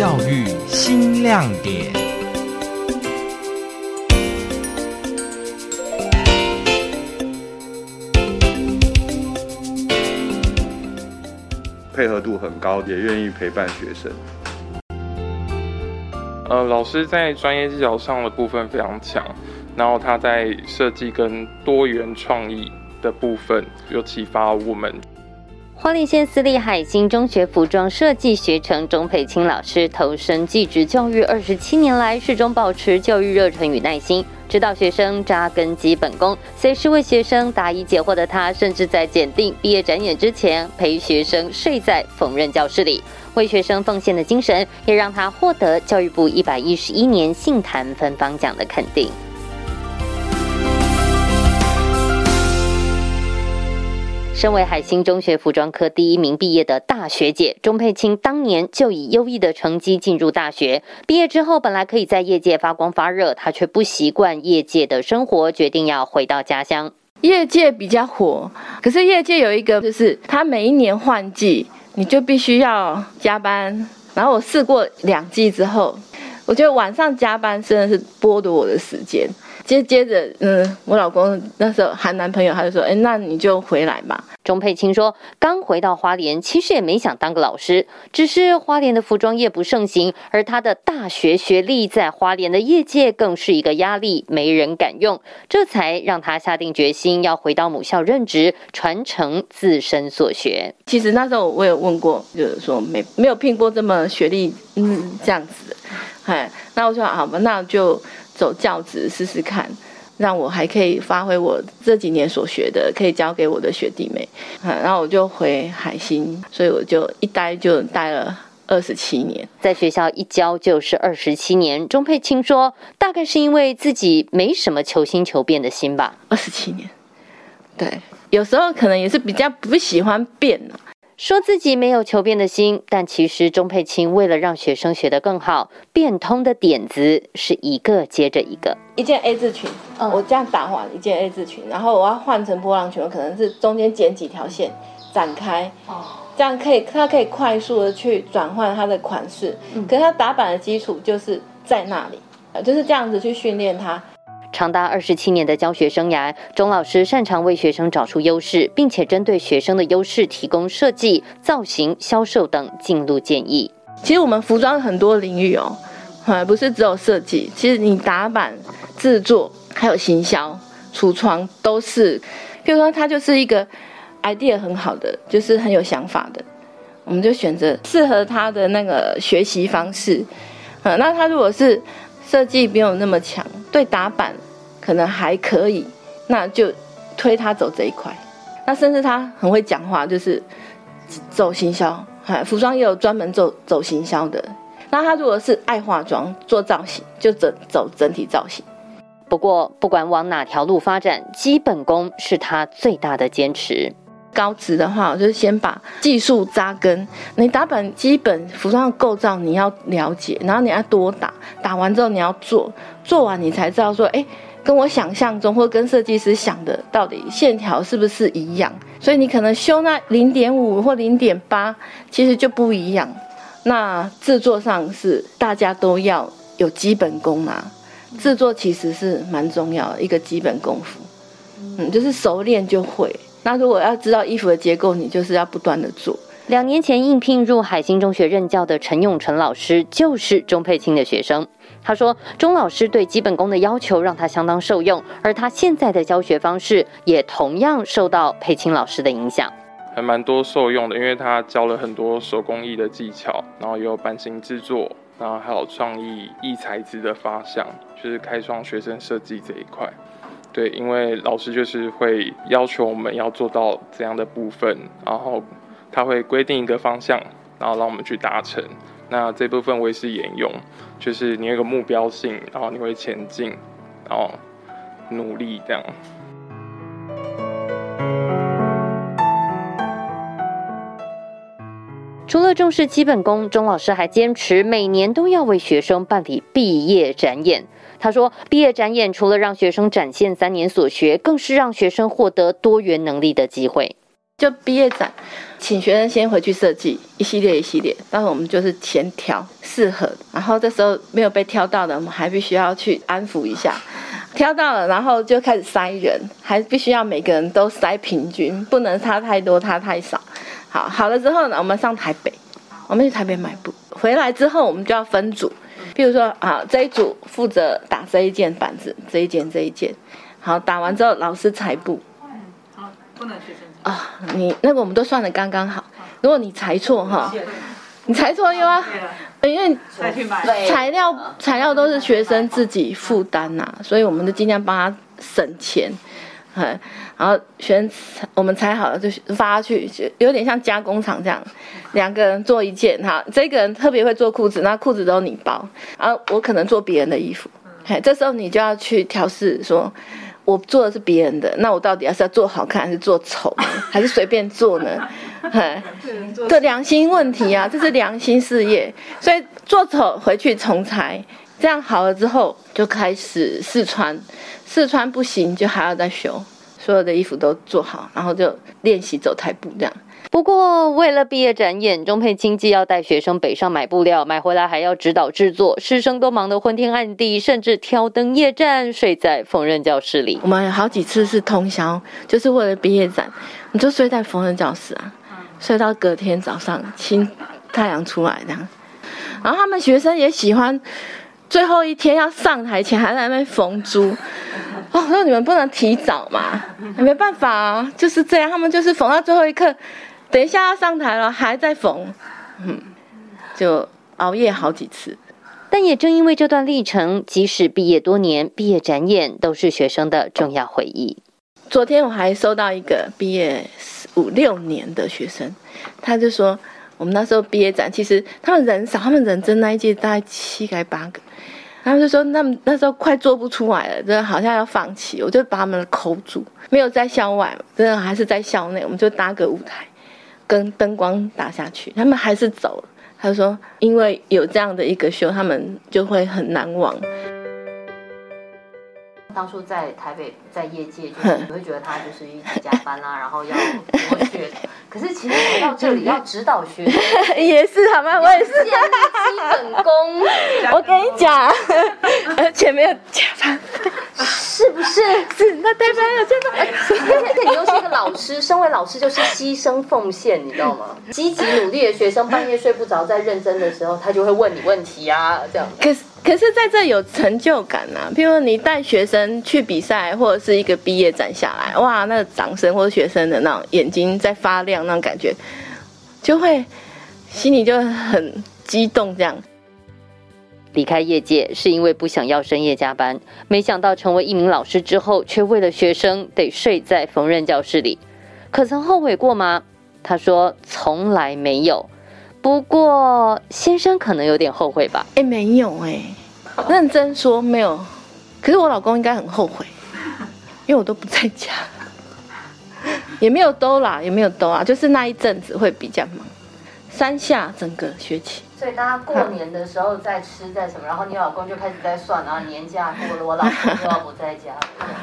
教育新亮点。配合度很高，也愿意陪伴学生。呃，老师在专业技巧上的部分非常强，然后他在设计跟多元创意的部分有启发我们。花莲县私立海星中学服装设计学程钟佩青老师投身技职教育二十七年来，始终保持教育热忱与耐心，指导学生扎根基本功，随时为学生答疑解惑的他，甚至在检定毕业展演之前，陪学生睡在缝纫教室里，为学生奉献的精神，也让他获得教育部一百一十一年杏坛芬芳奖的肯定。身为海星中学服装科第一名毕业的大学姐钟佩青，当年就以优异的成绩进入大学。毕业之后，本来可以在业界发光发热，她却不习惯业界的生活，决定要回到家乡。业界比较火，可是业界有一个，就是他每一年换季，你就必须要加班。然后我试过两季之后，我觉得晚上加班真的是剥夺我的时间。接接着，嗯，我老公那时候喊男朋友，他就说：“哎，那你就回来吧。”钟佩青说：“刚回到花莲，其实也没想当个老师，只是花莲的服装业不盛行，而他的大学学历在花莲的业界更是一个压力，没人敢用，这才让他下定决心要回到母校任职，传承自身所学。其实那时候我有问过，就是说没没有聘过这么学历，嗯，这样子的，哎，那我说好吧，那就。”走教职试试看，让我还可以发挥我这几年所学的，可以教给我的学弟妹。然后我就回海星，所以我就一待就待了二十七年，在学校一教就是二十七年。钟佩青说，大概是因为自己没什么求新求变的心吧。二十七年，对，有时候可能也是比较不喜欢变。说自己没有求变的心，但其实钟佩青为了让学生学得更好，变通的点子是一个接着一个。一件 A 字裙，嗯，我这样打完一件 A 字裙，然后我要换成波浪裙，我可能是中间剪几条线展开，哦，这样可以，它可以快速的去转换它的款式。嗯，可是它打版的基础就是在那里，就是这样子去训练它。长达二十七年的教学生涯，钟老师擅长为学生找出优势，并且针对学生的优势提供设计、造型、销售等进路建议。其实我们服装很多领域哦，还不是只有设计，其实你打版、制作还有行销、橱窗都是。譬如说，他就是一个 idea 很好的，就是很有想法的，我们就选择适合他的那个学习方式。嗯，那他如果是设计没有那么强，对打版可能还可以，那就推他走这一块。那甚至他很会讲话，就是走行销，哎，服装也有专门走走行销的。那他如果是爱化妆、做造型，就走走整体造型。不过，不管往哪条路发展，基本功是他最大的坚持。高职的话，我就先把技术扎根。你打版基本服装的构造你要了解，然后你要多打，打完之后你要做，做完你才知道说，哎，跟我想象中或跟设计师想的到底线条是不是一样？所以你可能修那零点五或零点八，其实就不一样。那制作上是大家都要有基本功嘛，制作其实是蛮重要的一个基本功夫，嗯，就是熟练就会。那如果要知道衣服的结构，你就是要不断的做。两年前应聘入海星中学任教的陈永成老师，就是钟佩青的学生。他说，钟老师对基本功的要求让他相当受用，而他现在的教学方式也同样受到佩青老师的影响，还蛮多受用的，因为他教了很多手工艺的技巧，然后也有版型制作，然后还有创意异材质的发想，就是开创学生设计这一块。对，因为老师就是会要求我们要做到怎样的部分，然后他会规定一个方向，然后让我们去达成。那这部分我也是沿用，就是你有个目标性，然后你会前进，然后努力这样。了重视基本功，钟老师还坚持每年都要为学生办理毕业展演。他说：“毕业展演除了让学生展现三年所学，更是让学生获得多元能力的机会。就毕业展，请学生先回去设计一系列一系列，但是我们就是先挑适合，然后这时候没有被挑到的，我们还必须要去安抚一下。挑到了，然后就开始筛人，还必须要每个人都筛平均，不能差太多，差太少。好，好了之后呢，我们上台北，我们去台北买布，回来之后我们就要分组，比如说啊，这一组负责打这一件板子，这一件这一件，好，打完之后老师裁布。好，不能学生。啊，你那个我们都算的刚刚好。如果你裁错哈，你裁错又要，因为材料材料都是学生自己负担呐，所以我们就尽量帮他省钱。嗯，然后学生我们裁好了就发去，就有点像加工厂这样，两个人做一件哈。这个人特别会做裤子，那裤子都你包，然后我可能做别人的衣服。嘿，这时候你就要去调试说。我做的是别人的，那我到底要是要做好看，还是做丑，还是随便做呢？这良心问题啊，这是良心事业，所以做丑回去重裁，这样好了之后就开始试穿，试穿不行就还要再修，所有的衣服都做好，然后就练习走台步这样。不过，为了毕业展演，钟佩青既要带学生北上买布料，买回来还要指导制作，师生都忙得昏天暗地，甚至挑灯夜战，睡在缝纫教室里。我们有好几次是通宵，就是为了毕业展，你就睡在缝纫教室啊，睡到隔天早上，清太阳出来这样。然后他们学生也喜欢，最后一天要上台前还在那边缝珠。哦，那你们不能提早嘛？没办法啊，就是这样，他们就是缝到最后一刻。等一下要上台了，还在缝，嗯，就熬夜好几次。但也正因为这段历程，即使毕业多年，毕业展演都是学生的重要回忆。昨天我还收到一个毕业五六年的学生，他就说，我们那时候毕业展，其实他们人少，他们人真那一届大概七个八个，他们就说，那那时候快做不出来了，真的好像要放弃，我就把他们的口住，没有在校外，真的还是在校内，我们就搭个舞台。跟灯光打下去，他们还是走了。他说：“因为有这样的一个秀，他们就会很难忘。”当初在台北，在业界，就是你会觉得他就是一直加班啊，然后要剥削。可是其实来到这里要指导学生，也是好吗？我也是基本功。我跟你讲，而且没有加班，是不是？是那代表有加班。而且你又是一个老师，身为老师就是牺牲奉献，你知道吗？积极努力的学生半夜睡不着，在认真的时候，他就会问你问题啊，这样。可是。可是，在这有成就感呐、啊。譬如你带学生去比赛，或者是一个毕业展下来，哇，那个掌声或者学生的那种眼睛在发亮，那种感觉，就会心里就很激动。这样离开业界是因为不想要深夜加班，没想到成为一名老师之后，却为了学生得睡在缝纫教室里。可曾后悔过吗？他说从来没有。不过先生可能有点后悔吧？哎，没有哎，认真说没有。可是我老公应该很后悔，因为我都不在家，也没有兜啦，也没有兜啊，就是那一阵子会比较忙。三下整个学期，所以大家过年的时候在吃在什么，然后你老公就开始在算，然后年假过了，我老公又要不在家。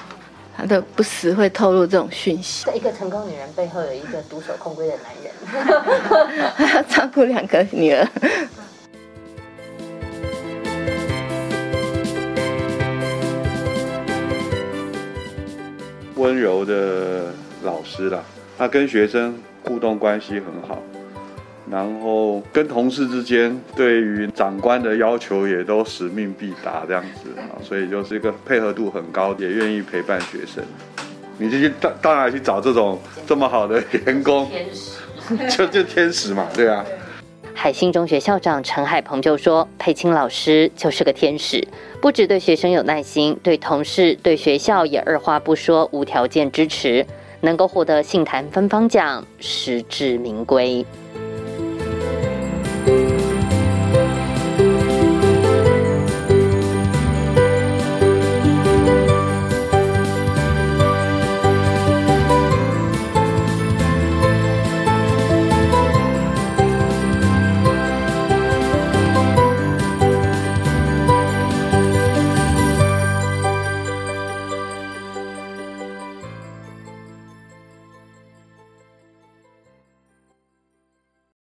他都不时会透露这种讯息。一个成功女人背后有一个独守空闺的男人，还要照顾两个女儿。温柔的老师啦，他跟学生互动关系很好。然后跟同事之间对于长官的要求也都使命必达这样子啊，所以就是一个配合度很高，也愿意陪伴学生。你就去当当然去找这种这么好的员工，天使，就 就天使嘛，对啊。海信中学校长陈海鹏就说：“佩青老师就是个天使，不止对学生有耐心，对同事、对学校也二话不说，无条件支持，能够获得杏坛芬芳奖，实至名归。”